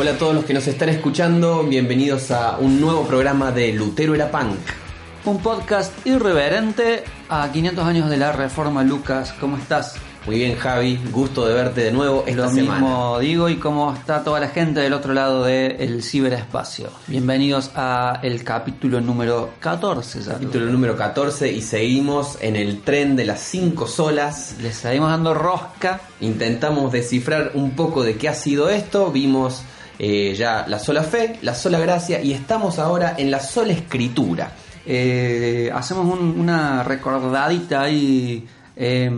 Hola a todos los que nos están escuchando, bienvenidos a un nuevo programa de Lutero era Punk. Un podcast irreverente a 500 años de la reforma. Lucas, ¿cómo estás? Muy bien Javi, gusto de verte de nuevo esta Lo semana. mismo digo y cómo está toda la gente del otro lado del ciberespacio. Bienvenidos a el capítulo número 14 ya. Capítulo número 14 y seguimos en el tren de las 5 solas. Le seguimos dando rosca. Intentamos descifrar un poco de qué ha sido esto, vimos eh, ya la sola fe, la sola gracia y estamos ahora en la sola escritura. Eh, hacemos un- una recordadita ahí eh,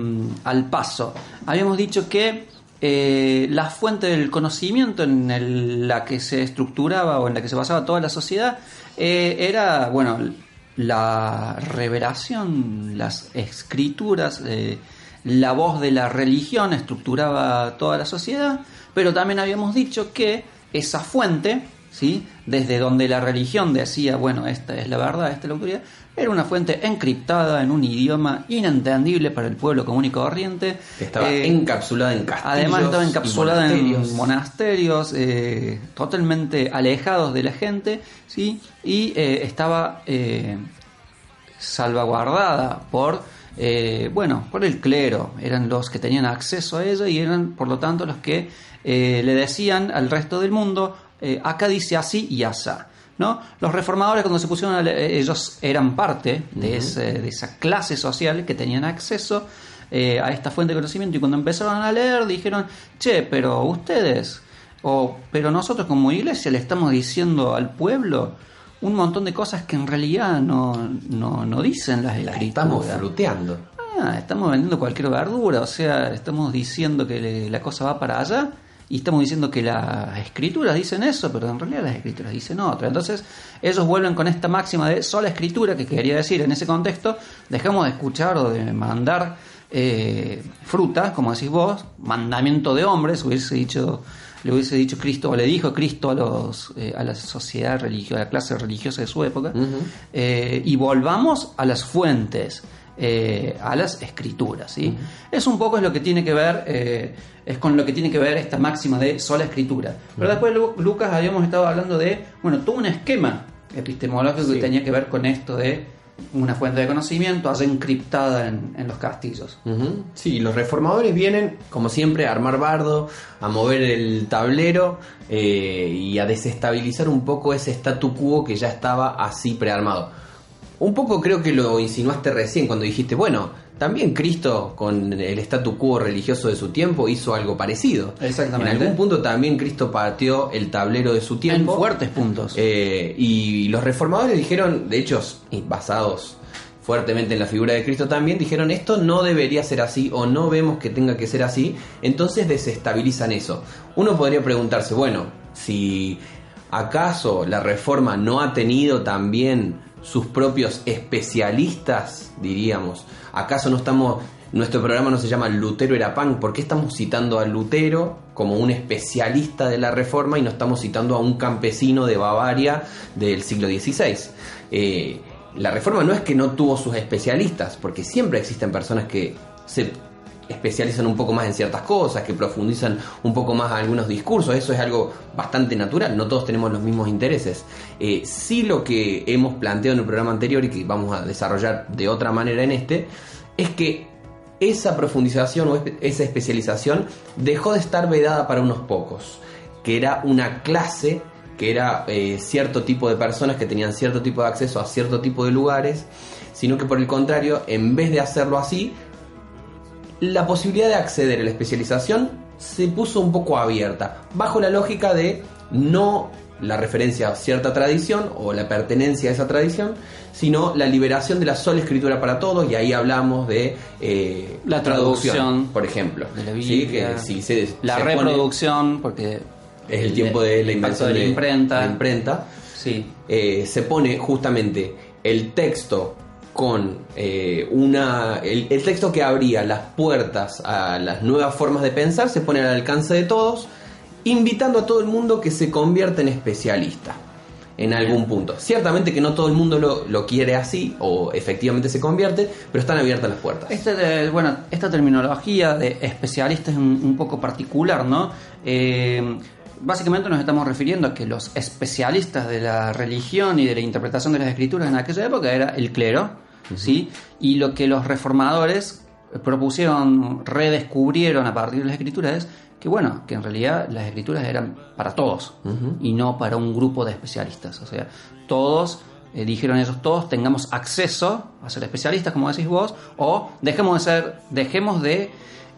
al paso. Habíamos dicho que eh, la fuente del conocimiento en la que se estructuraba o en la que se basaba toda la sociedad eh, era, bueno, la revelación, las escrituras, la voz de la religión estructuraba toda la sociedad, pero también habíamos dicho que esa fuente, ¿sí? desde donde la religión decía, bueno, esta es la verdad, esta es la autoridad, era una fuente encriptada en un idioma inentendible para el pueblo común y corriente. Estaba Eh, encapsulada en castillos. Además estaba encapsulada monasterios. en monasterios, eh, totalmente alejados de la gente, ¿sí? Y eh, estaba eh, salvaguardada por, eh, bueno, por el clero. Eran los que tenían acceso a ella y eran, por lo tanto, los que eh, le decían al resto del mundo, eh, acá dice así y asá. ¿No? Los reformadores cuando se pusieron a le- ellos eran parte de, ese- de esa clase social que tenían acceso eh, a esta fuente de conocimiento y cuando empezaron a leer dijeron, che, pero ustedes, o pero nosotros como iglesia le estamos diciendo al pueblo un montón de cosas que en realidad no, no, no dicen las La escrituras. estamos fruteando. Ah, estamos vendiendo cualquier verdura, o sea, estamos diciendo que le- la cosa va para allá y estamos diciendo que las escrituras dicen eso, pero en realidad las escrituras dicen otra. Entonces, ellos vuelven con esta máxima de sola escritura, que quería decir en ese contexto, dejamos de escuchar o de mandar eh, fruta, como decís vos, mandamiento de hombres, hubiese dicho le hubiese dicho Cristo o le dijo Cristo a los eh, a la sociedad religiosa, a la clase religiosa de su época, eh, y volvamos a las fuentes, eh, a las escrituras, ¿sí? Es un poco es lo que tiene que ver, eh, es con lo que tiene que ver esta máxima de sola escritura. Pero después Lu- Lucas habíamos estado hablando de, bueno, todo un esquema epistemológico Sí. que tenía que ver con esto de una fuente de conocimiento allá encriptada en, los castillos. Sí, los reformadores vienen, como siempre, a armar bardo, a mover el tablero eh, y a desestabilizar un poco ese statu quo que ya estaba así prearmado. Un poco creo que lo insinuaste recién cuando dijiste, bueno, también Cristo con el statu quo religioso de su tiempo hizo algo parecido. Exactamente. En algún punto también Cristo partió el tablero de su En tiempo. fuertes puntos. Eh, y los reformadores dijeron, de hecho, basados fuertemente en la figura de Cristo también, dijeron esto no debería ser así o no vemos que tenga que ser así, entonces desestabilizan eso. Uno podría preguntarse, bueno, si acaso la reforma no ha tenido también sus propios especialistas, diríamos, acaso no estamos... Nuestro programa no se llama Lutero era punk. ¿Por qué estamos citando a Lutero como un especialista de la reforma y no estamos citando a un campesino de Bavaria del siglo XVI? Eh, la reforma no es que no tuvo sus especialistas, porque siempre existen personas que se especializan un poco más en ciertas cosas, que profundizan un poco más algunos discursos, eso es algo bastante natural, no todos tenemos los mismos intereses. Eh, sí lo que hemos planteado en el programa anterior y que vamos a desarrollar de otra manera en este, es que esa profundización o esa especialización dejó de estar vedada para unos pocos, que era una clase que era eh, cierto tipo de personas que tenían cierto tipo de acceso a cierto tipo de lugares, sino que por el contrario, en vez de hacerlo así, la posibilidad de acceder a la especialización se puso un poco abierta, bajo la lógica de no la referencia a cierta tradición o la pertenencia a esa tradición, sino la liberación de la sola escritura para todos, y ahí hablamos de eh, La traducción por ejemplo. de la Sí, que si se, la se pone- reproducción, porque es el tiempo de la invención de la imprenta. la imprenta. Sí, eh, se pone justamente el texto con eh, una el, el texto que abría las puertas a las nuevas formas de pensar se pone al alcance de todos invitando a todo el mundo que se convierta en especialista en algún punto. Ciertamente que no todo el mundo lo, lo quiere así o efectivamente se convierte pero están abiertas las puertas. Este de- bueno, esta terminología de especialista es un, un poco particular, ¿no? Eh, básicamente nos estamos refiriendo a que los especialistas de la religión y de la interpretación de las escrituras en aquella época era el clero, ¿sí? Y lo que los reformadores propusieron, redescubrieron a partir de las escrituras es que, bueno, que en realidad las escrituras eran para todos y no para un grupo de especialistas. O sea, todos eh, dijeron ellos todos tengamos acceso a ser especialistas, como decís vos, o dejemos de ser, dejemos de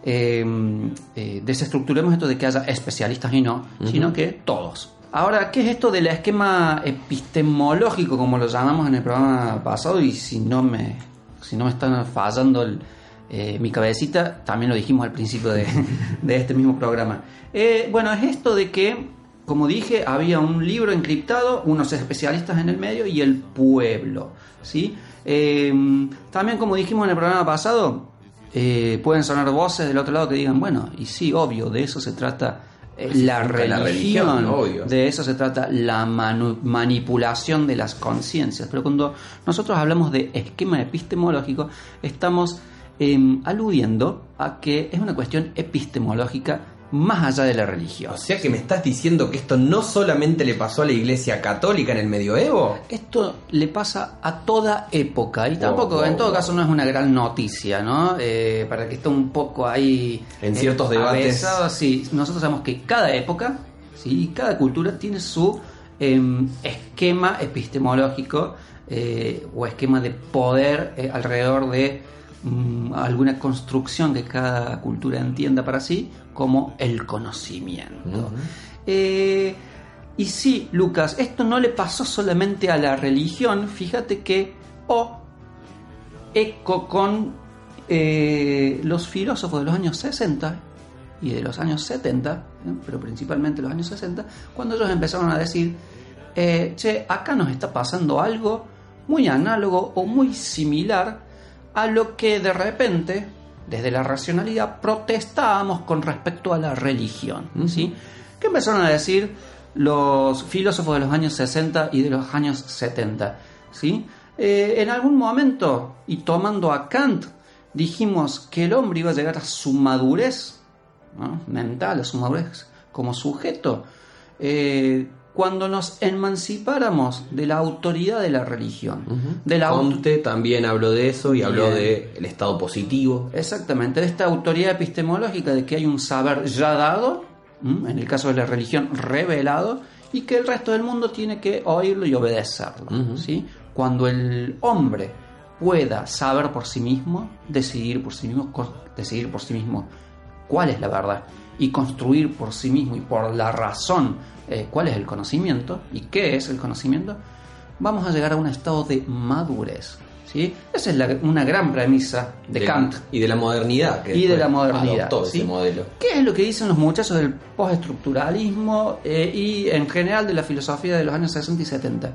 eh, eh, desestructuremos esto de que haya especialistas y no, sino que todos. Ahora, ¿qué es esto del esquema epistemológico, como lo llamamos en el programa pasado? Y si no me, si no me están fallando el, eh, mi cabecita, también lo dijimos al principio de, de este mismo programa. Eh, bueno, es esto de que, como dije, había un libro encriptado, unos especialistas en el medio y el pueblo. ¿sí? Eh, también, como dijimos en el programa pasado, eh, pueden sonar voces del otro lado que digan, bueno, y sí, obvio, de eso se trata eh, la, religión, la religión, obvio. de eso se trata la manipulación de las conciencias. Pero cuando nosotros hablamos de esquema epistemológico, estamos em, aludiendo a que es una cuestión epistemológica más allá de la religión. o sea que me estás diciendo que esto no solamente le pasó a la iglesia católica en el medioevo Esto le pasa a toda época y tampoco, wow, en todo wow. caso, no es una gran noticia, ¿no? Eh, para que esté un poco ahí. En ciertos debates. avesado, sí, nosotros sabemos que cada época, sí, cada cultura tiene su em, esquema epistemológico eh, o esquema de poder eh, alrededor de mm, alguna construcción que cada cultura entienda para sí como el conocimiento. Eh, y sí, Lucas, esto no le pasó solamente a la religión, fíjate que o eco con eh, los filósofos de los años 60 y de los años 70, ¿eh? pero principalmente los años 60, cuando ellos empezaron a decir, eh, che, acá nos está pasando algo muy análogo o muy similar a lo que de repente, desde la racionalidad, protestábamos con respecto a la religión. ¿sí? ¿Qué empezaron a decir los filósofos de los años 60 y de los años 70? ¿sí? Eh, en algún momento, y tomando a Kant, dijimos que el hombre iba a llegar a su madurez ¿no? mental, a su madurez como sujeto, eh, cuando nos emancipáramos de la autoridad de la religión. de la Conte también habló de eso y habló del estado positivo Exactamente, de esta autoridad epistemológica de que hay un saber ya dado, en el caso de la religión revelado, y que el resto del mundo tiene que oírlo y obedecerlo. ¿sí? Cuando el hombre pueda saber por sí mismo, decidir por sí mismo, decidir por sí mismo cuál es la verdad y construir por sí mismo y por la razón eh, cuál es el conocimiento y qué es el conocimiento, vamos a llegar a un estado de madurez. ¿sí? Esa es la- una gran premisa de, De- Kant. y de la modernidad que Y de la modernidad, ¿sí? ese modelo ¿Qué es lo que dicen los muchachos del postestructuralismo eh, y en general de la filosofía de los años 60 y 70?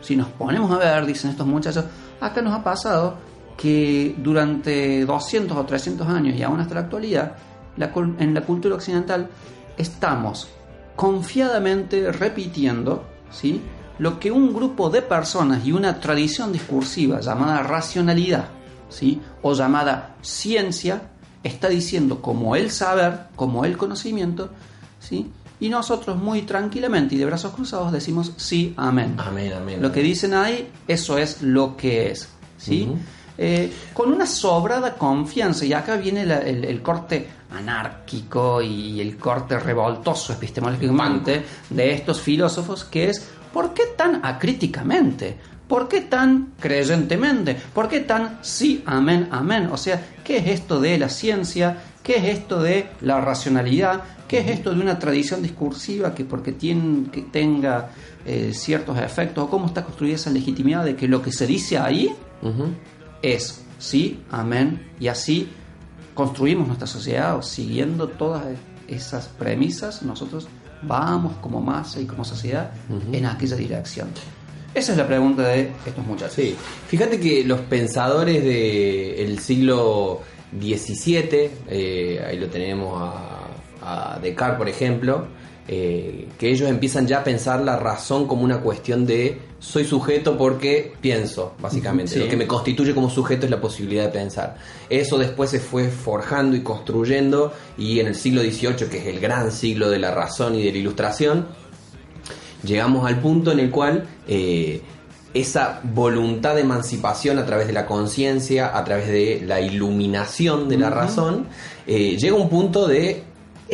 Si nos ponemos a ver, dicen estos muchachos, acá nos ha pasado que durante 200 o 300 años y aún hasta la actualidad, la en la cultura occidental estamos confiadamente repitiendo ¿sí? lo que un grupo de personas y una tradición discursiva llamada racionalidad ¿sí? o llamada ciencia está diciendo como el saber, como el conocimiento, ¿sí? y nosotros muy tranquilamente y de brazos cruzados decimos sí, amén. amén amén Lo que dicen ahí, eso es lo que es. Eh, con una sobrada confianza. Y acá viene el, corte anárquico y el corte revoltoso epistemológicamente de estos filósofos, que es ¿por qué tan acríticamente? ¿Por qué tan creyentemente? ¿Por qué tan sí, amén, amén? O sea, ¿qué es esto de la ciencia? ¿Qué es esto de la racionalidad? ¿Qué es esto de una tradición discursiva que porque tiene, tenga eh, ciertos efectos? ¿O cómo está construida esa legitimidad de que lo que se dice ahí. Es sí, amén, y así construimos nuestra sociedad o siguiendo todas esas premisas, nosotros vamos como masa y como sociedad en aquella dirección. Esa es la pregunta de estos muchachos. Sí, fíjate que los pensadores del siglo XVII, eh, ahí lo tenemos a, a Descartes, por ejemplo, eh, que ellos empiezan ya a pensar la razón como una cuestión de soy sujeto porque pienso, básicamente. Sí. Lo que me constituye como sujeto es la posibilidad de pensar. Eso después se fue forjando y construyendo y en el siglo XVIII, que es el gran siglo de la razón y de la ilustración, llegamos al punto en el cual eh, esa voluntad de emancipación a través de la conciencia, a través de la iluminación de la razón, eh, llega a un punto de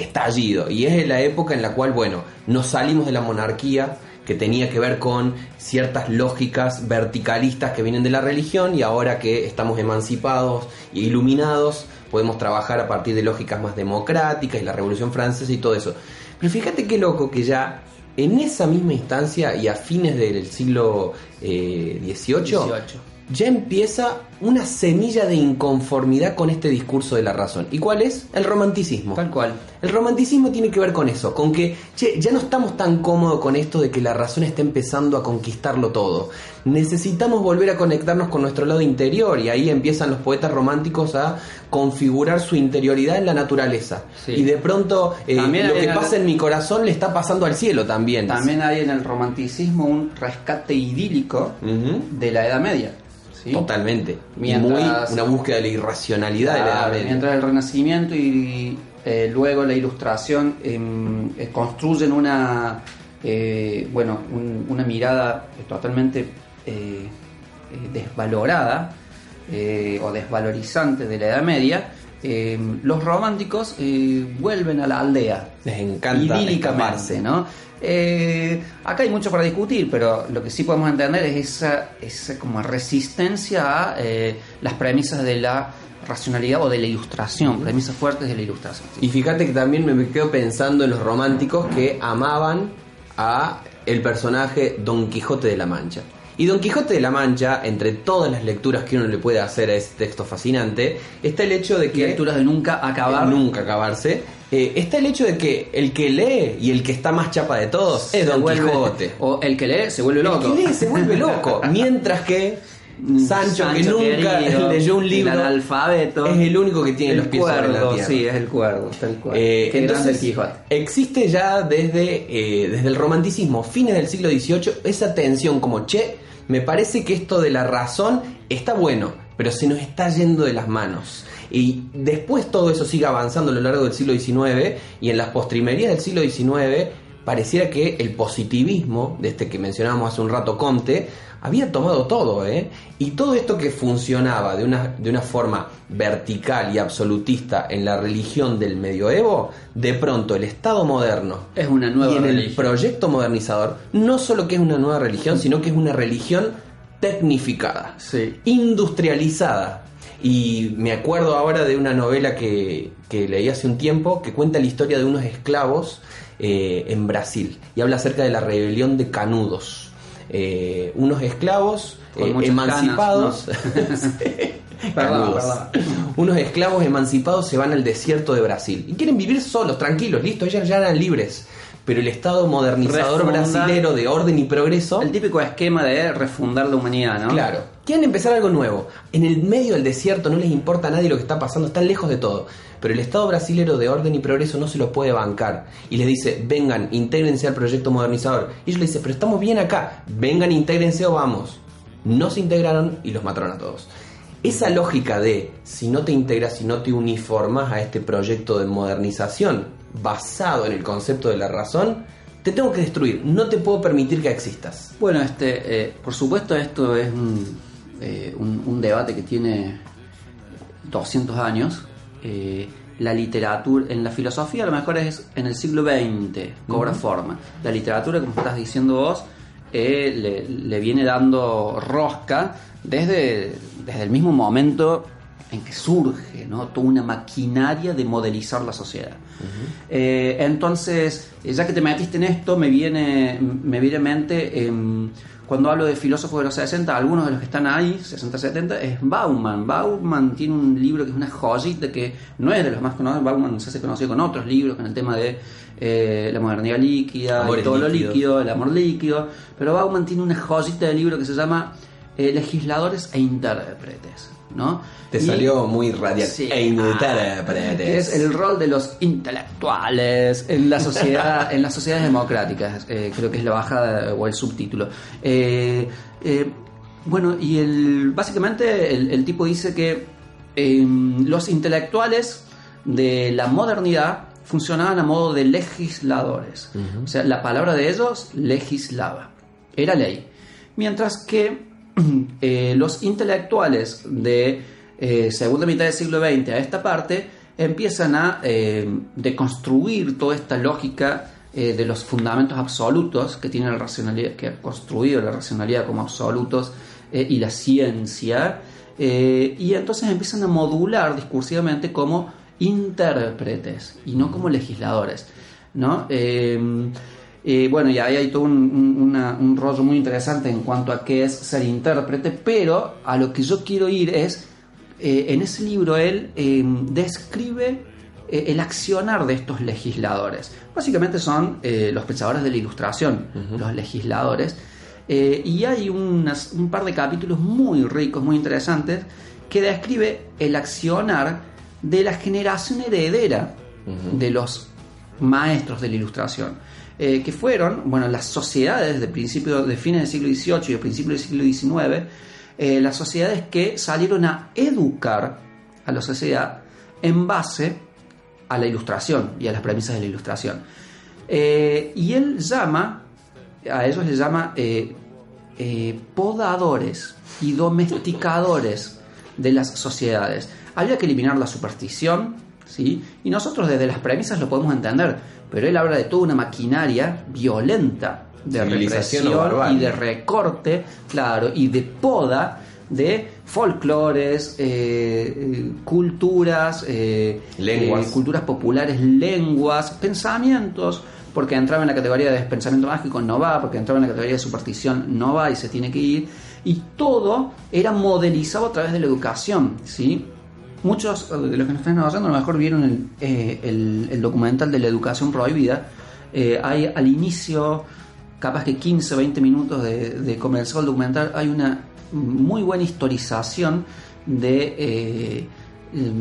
estallido. Y es la época en la cual, bueno, nos salimos de la monarquía que tenía que ver con ciertas lógicas verticalistas que vienen de la religión y ahora que estamos emancipados e iluminados podemos trabajar a partir de lógicas más democráticas y la Revolución Francesa y todo eso. Pero fíjate qué loco que ya en esa misma instancia y a fines del siglo eh, XVIII, 18. Ya empieza una semilla de inconformidad con este discurso de la razón. ¿Y cuál es? El romanticismo. Tal cual. El romanticismo tiene que ver con eso, con que che, ya no estamos tan cómodos con esto de que la razón está empezando a conquistarlo todo. Necesitamos volver a conectarnos con nuestro lado interior y ahí empiezan los poetas románticos a configurar su interioridad en la naturaleza. Sí. Y de pronto eh, lo que pasa en mi corazón le está pasando al cielo también. También hay en el romanticismo un rescate idílico de la Edad Media. ¿Sí? Totalmente. Mientras- y muy una búsqueda de la irracionalidad de la Edad Media. Mientras el Renacimiento y eh, luego la Ilustración em, eh, construyen una, eh, bueno, un- una mirada totalmente eh, desvalorada o desvalorizante de la Edad Media, em, los románticos eh, vuelven a la aldea Les encanta idílicamente. ¿no? Eh, acá hay mucho para discutir, pero lo que sí podemos entender es esa, esa como resistencia a eh, las premisas de la racionalidad o de la ilustración, premisas fuertes de la ilustración. Y fíjate que también me quedo pensando en los románticos que amaban a el personaje Don Quijote de la Mancha. Y Don Quijote de la Mancha, entre todas las lecturas que uno le puede hacer a ese texto fascinante, está el hecho de que Lecturas de nunca acabar. nunca acabarse, eh, está el hecho de que el que lee y el que está más chapa de todos es se Don vuelve- Quijote. O el que lee se vuelve loco. El que lee se vuelve loco, mientras que Sancho, que nunca querido, leyó un libro, el analfabeto, es el único que tiene el los pies sobre la cuerdo, tierra. sí, es el cuerdo, tal cual. Eh, entonces, el Quijote. existe ya desde, eh, desde el romanticismo, fines del siglo XVIII, esa tensión como, che, me parece que esto de la razón está bueno, pero se nos está yendo de las manos. Y después todo eso sigue avanzando a lo largo del siglo XIX y en las postrimerías del siglo XIX pareciera que el positivismo, de este que mencionábamos hace un rato Comte, había tomado todo, ¿eh? Y todo esto que funcionaba de una, de una forma vertical y absolutista en la religión del medioevo, de pronto el Estado moderno Es una nueva y en el religión. proyecto modernizador, no solo que es una nueva religión, sino que es una religión tecnificada Sí. industrializada. Y me acuerdo ahora de una novela que, que leí hace un tiempo que cuenta la historia de unos esclavos eh, en Brasil y habla acerca de la rebelión de Canudos. Eh, unos esclavos eh, emancipados. canas, Sí, Perdón, Canudos. perdón. Unos esclavos emancipados se van al desierto de Brasil y quieren vivir solos, tranquilos, listo, ellos ya eran libres. Pero el Estado modernizador Refundar- brasilero de orden y progreso El típico esquema de refundar la humanidad, ¿no? Claro. Quieren empezar algo nuevo. En el medio del desierto no les importa a nadie lo que está pasando, están lejos de todo. Pero el Estado brasilero de orden y progreso no se lo puede bancar. Y les dice, vengan, intégrense al proyecto modernizador. Y ellos le dicen, pero estamos bien acá, vengan, intégrense o vamos. No se integraron y los mataron a todos. Esa lógica de si no te integras, si no te uniformas a este proyecto de modernización basado en el concepto de la razón, te tengo que destruir, no te puedo permitir que existas. Bueno, este, eh, por supuesto esto es un, eh, un, un debate que tiene 200 años. eh, la literatura, en la filosofía a lo mejor es en el siglo XX, cobra forma. La literatura, como estás diciendo vos, eh, le, le viene dando rosca desde, desde el mismo momento en que surge, ¿no? Toda una maquinaria de modelizar la sociedad. Eh, entonces, ya que te metiste en esto, me viene, me viene a mente, em, cuando hablo de filósofos de los 60, algunos de los que están ahí, 60-70, es Bauman. Bauman tiene un libro que es una joyita que no es de los más conocidos. Bauman se hace conocido con otros libros, con el tema de eh, la modernidad líquida, y todo lo líquido, el amor líquido. Pero Bauman tiene una joyita de libro que se llama eh, Legisladores e Intérpretes. ¿no? Te Y- salió muy radial. Sí. E intérpretes. Ah, que es el rol de los intelectuales en la sociedad en las sociedades democráticas eh, creo que es la bajada o el subtítulo Eh, bueno y el básicamente el, el tipo dice que eh, los intelectuales de la modernidad funcionaban a modo de legisladores o sea la palabra de ellos legislaba era ley mientras que eh, los intelectuales de eh, segunda mitad del siglo XX a esta parte empiezan a eh, deconstruir toda esta lógica de los fundamentos absolutos que tiene la racionalidad, que ha construido la racionalidad como absolutos y la ciencia, y entonces empiezan a modular discursivamente como intérpretes y no como legisladores. ¿no? Eh, bueno, y ahí hay todo un, un- una- un rollo muy interesante en cuanto a qué es ser intérprete, pero a lo que yo quiero ir es, eh, en ese libro él eh, describe eh, el accionar de estos legisladores. Básicamente son eh, los pensadores de la ilustración, los legisladores, y hay unas- un par de capítulos muy ricos, muy interesantes, que describe el accionar de la generación heredera de los maestros de la ilustración, eh, que fueron, bueno, las sociedades de principio, de fines del siglo XVIII y de principios del siglo XIX, eh, las sociedades que salieron a educar a la sociedad en base a la ilustración y a las premisas de la ilustración. Eh, y él llama, a ellos les llama podadores y domesticadores de las sociedades. Había que eliminar la superstición, ¿sí? Y nosotros desde las premisas lo podemos entender, pero él habla de toda una maquinaria violenta de represión y de recorte, claro, y de poda de folclores, eh, eh, culturas, eh, Lenguas. eh, culturas populares, lenguas, pensamientos, porque entraba en la categoría de pensamiento mágico, no va, porque entraba en la categoría de superstición, no va y se tiene que ir, y todo era modelizado a través de la educación, ¿sí? Muchos de los que nos están oyendo a lo mejor vieron el, eh, el- el documental de la educación prohibida. Eh, hay al inicio, capaz que 15, 20 minutos de, de comenzar el documental, hay una muy buena historización de eh,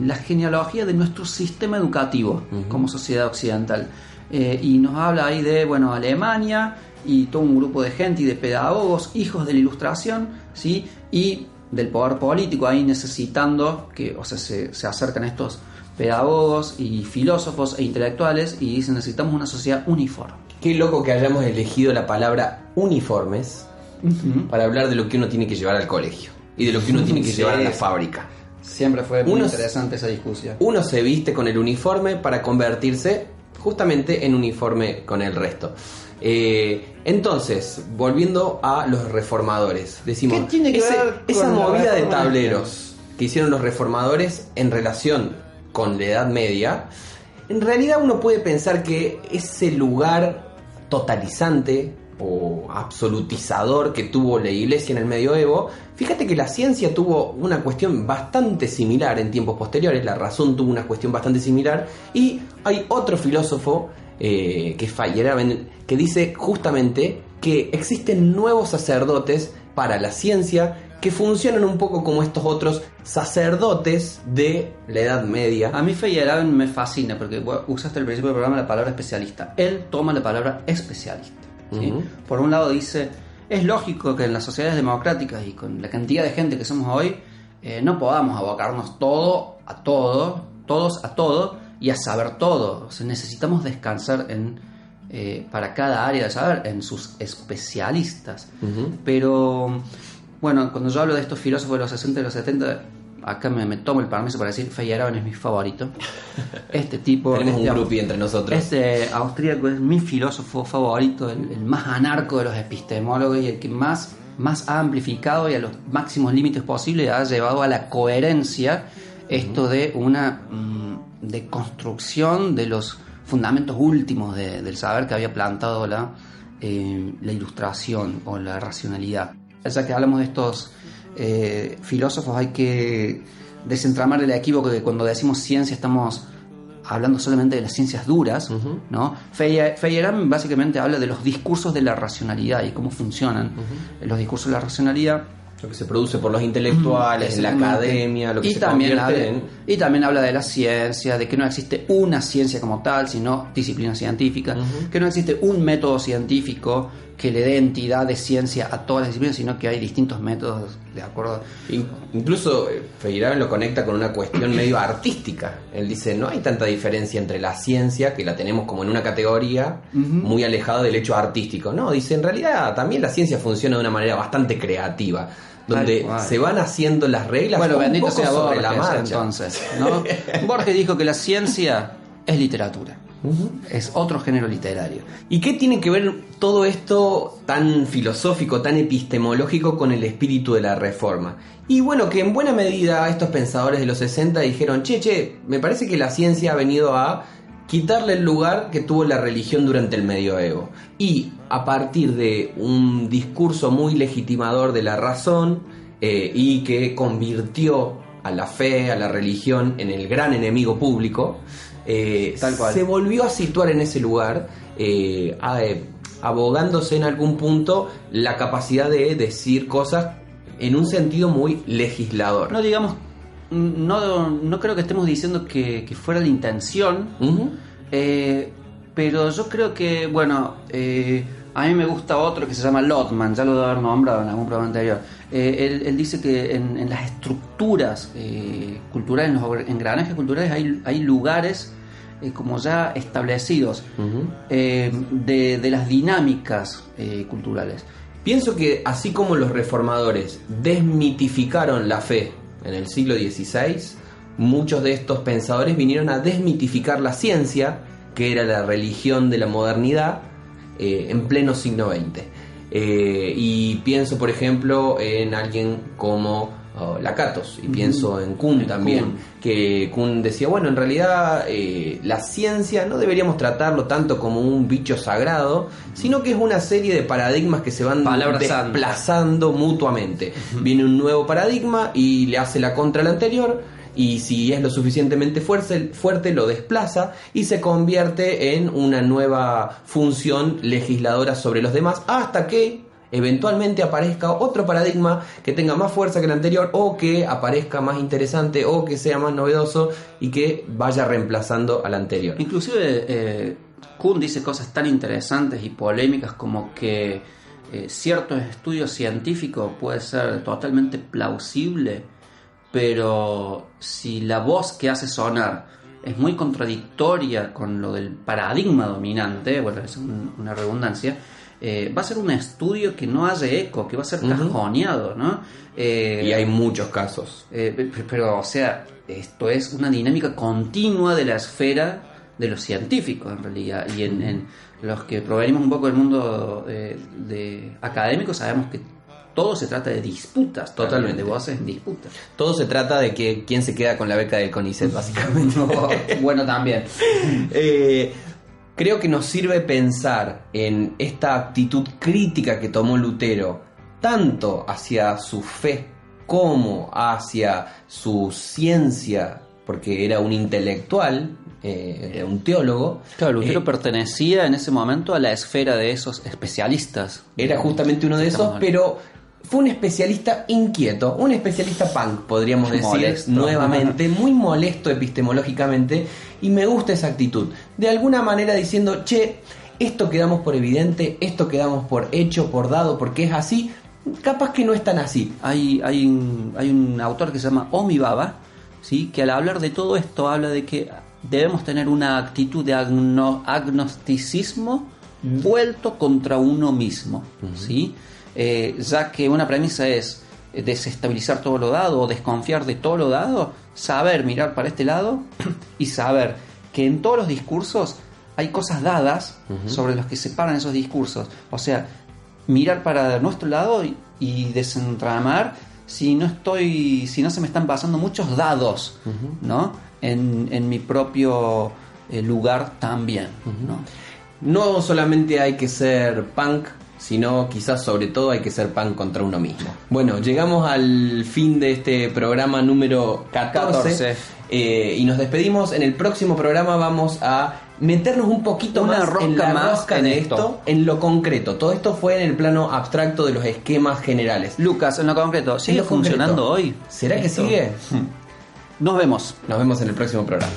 la genealogía de nuestro sistema educativo como sociedad occidental. Y nos habla ahí de, bueno, Alemania y todo un grupo de gente y de pedagogos, hijos de la ilustración, ¿sí? Y del poder político ahí necesitando que, o sea, se, se acercan estos pedagogos y filósofos e intelectuales y dicen necesitamos una sociedad uniforme. Qué loco que hayamos elegido la palabra uniformes para hablar de lo que uno tiene que llevar al colegio y de lo que uno tiene que Sí. llevar a la fábrica. Siempre fue muy Uno- interesante esa discusión. Uno se viste con el uniforme para convertirse justamente en uniforme con el resto. Eh, entonces, volviendo a los reformadores, decimos, ¿Qué tiene que ese- ver esa movida de tableros que hicieron los reformadores en relación con la Edad Media, en realidad uno puede pensar que ese lugar totalizante o absolutizador que tuvo la iglesia en el medioevo, fíjate que la ciencia tuvo una cuestión bastante similar en tiempos posteriores, la razón tuvo una cuestión bastante similar, y hay otro filósofo eh, que es Feyerabend que dice justamente que existen nuevos sacerdotes para la ciencia que funcionan un poco como estos otros sacerdotes de la Edad Media. A mí Feyerabend me fascina porque usaste al principio del programa la palabra especialista. Él toma la palabra especialista. Por un lado dice, es lógico que en las sociedades democráticas y con la cantidad de gente que somos hoy, eh, no podamos abocarnos todo a todo, todos a todo y a saber todo. O sea, necesitamos descansar en, eh, para cada área de saber en sus especialistas. Pero bueno, cuando yo hablo de estos filósofos de los 60 y los 70, acá me, me tomo el permiso para decir Feyerabend es mi favorito. Este tipo. Tenemos este, un grupi entre nosotros. Este austríaco es mi filósofo favorito, el, el más anarco de los epistemólogos y el que más, más ha amplificado y a los máximos límites posibles ha llevado a la coherencia esto de una mm, de construcción de los fundamentos últimos de- del saber que había plantado la, eh, la ilustración o la racionalidad. Ya que hablamos de estos eh, filósofos, hay que desentramar el equívoco de que cuando decimos ciencia estamos hablando solamente de las ciencias duras, ¿no? Feye- Feyerabend básicamente habla de los discursos de la racionalidad y cómo funcionan los discursos de la racionalidad. Lo que se produce por los intelectuales, la academia, lo que y se también habla, en... Y también habla de la ciencia, de que no existe una ciencia como tal, sino disciplina científica, que no existe un método científico que le dé entidad de ciencia a todas las disciplinas, sino que hay distintos métodos, de acuerdo. In- Incluso eh, Feyerabend lo conecta con una cuestión medio artística. Él dice, no hay tanta diferencia entre la ciencia, que la tenemos como en una categoría muy alejada del hecho artístico. No, dice, en realidad también la ciencia funciona de una manera bastante creativa, donde se van haciendo las reglas Bueno, un bendito poco sea sobre Borges la marcha. entonces, ¿no? Borges dijo que la ciencia es literatura, es otro género literario. ¿Y qué tiene que ver todo esto tan filosófico, tan epistemológico con el espíritu de la reforma? Y bueno, que en buena medida estos pensadores de los 60 dijeron, che, che, me parece que la ciencia ha venido a quitarle el lugar que tuvo la religión durante el medioevo. Y a partir de un discurso muy legitimador de la razón eh, y que convirtió a la fe, a la religión en el gran enemigo público, eh, Tal cual. se volvió a situar en ese lugar, eh, a- eh, abogándose en algún punto la capacidad de decir cosas en un sentido muy legislador. No digamos, no, no creo que estemos diciendo que, que fuera la intención, eh, pero yo creo que, bueno, eh, a mí me gusta otro que se llama Lotman, ya lo debo haber nombrado en algún programa anterior. Eh, él, él dice que en, en las estructuras eh, culturales, en los engranajes culturales, hay, hay lugares eh, como ya establecidos eh, de, de las dinámicas eh, culturales. Pienso que así como los reformadores desmitificaron la fe en el siglo XVI, muchos de estos pensadores vinieron a desmitificar la ciencia, que era la religión de la modernidad, en pleno siglo XX. Y pienso, por ejemplo, en alguien como oh, Lakatos, y pienso en Kuhn En también, Kuhn. que Kuhn decía, bueno, en realidad eh, la ciencia no deberíamos tratarlo tanto como un bicho sagrado, sino que es una serie de paradigmas que se van Palabra santa. desplazando mutuamente. Viene un nuevo paradigma y le hace la contra al anterior, y si es lo suficientemente fuerte, fuerte lo desplaza y se convierte en una nueva función legisladora sobre los demás, hasta que eventualmente aparezca otro paradigma que tenga más fuerza que el anterior o que aparezca más interesante o que sea más novedoso y que vaya reemplazando al anterior. Inclusive eh, Kuhn dice cosas tan interesantes y polémicas como que eh, ciertos estudios científicos puede ser totalmente plausible, pero si la voz que hace sonar es muy contradictoria con lo del paradigma dominante, bueno, es un- una redundancia, eh, va a ser un estudio que no haya eco, que va a ser cajoneado, ¿no? Eh, Y hay muchos casos. eh, pe- pero, o sea, esto es una dinámica continua de la esfera de los científicos, en realidad. Y en, en los que provenimos un poco del mundo eh, de académico, sabemos que todo se trata de disputas, Totalmente. de voces en disputas. Todo se trata de que quién se queda con la beca del CONICET, básicamente. bueno, también. Eh, creo que nos sirve pensar en esta actitud crítica que tomó Lutero, tanto hacia su fe como hacia su ciencia, porque era un intelectual, eh, era un teólogo. Claro, Lutero Eh, pertenecía en ese momento a la esfera de esos especialistas. era justamente uno de esos, pero fue un especialista inquieto, un especialista punk, podríamos decir Molesto. nuevamente, muy molesto epistemológicamente, y me gusta esa actitud. De alguna manera diciendo, che, esto quedamos por evidente, esto quedamos por hecho, por dado, porque es así, capaz que no es tan así. Hay, hay, un, hay un autor que se llama Omi Baba, ¿sí? que al hablar de todo esto habla de que debemos tener una actitud de agno- agnosticismo vuelto contra uno mismo, ¿sí? Eh, ya que una premisa es eh, desestabilizar todo lo dado o desconfiar de todo lo dado, saber mirar para este lado y saber que en todos los discursos hay cosas dadas sobre los que se paran esos discursos. O sea, mirar para nuestro lado y, y desentramar si no estoy, si no se me están pasando muchos dados, ¿no? En, en mi propio eh, lugar también, ¿no? No solamente hay que ser punk, sino quizás sobre todo hay que ser punk contra uno mismo. Bueno, llegamos al fin de este programa número 14, 14. eh, y nos despedimos. En el próximo programa vamos a meternos un poquito Una más en la más rosca en de esto. esto, en lo concreto. Todo esto fue en el plano abstracto de los esquemas generales. Lucas, en lo concreto, ¿sigue concreto. funcionando hoy? ¿Será que sigue? Nos vemos. Nos vemos en el próximo programa.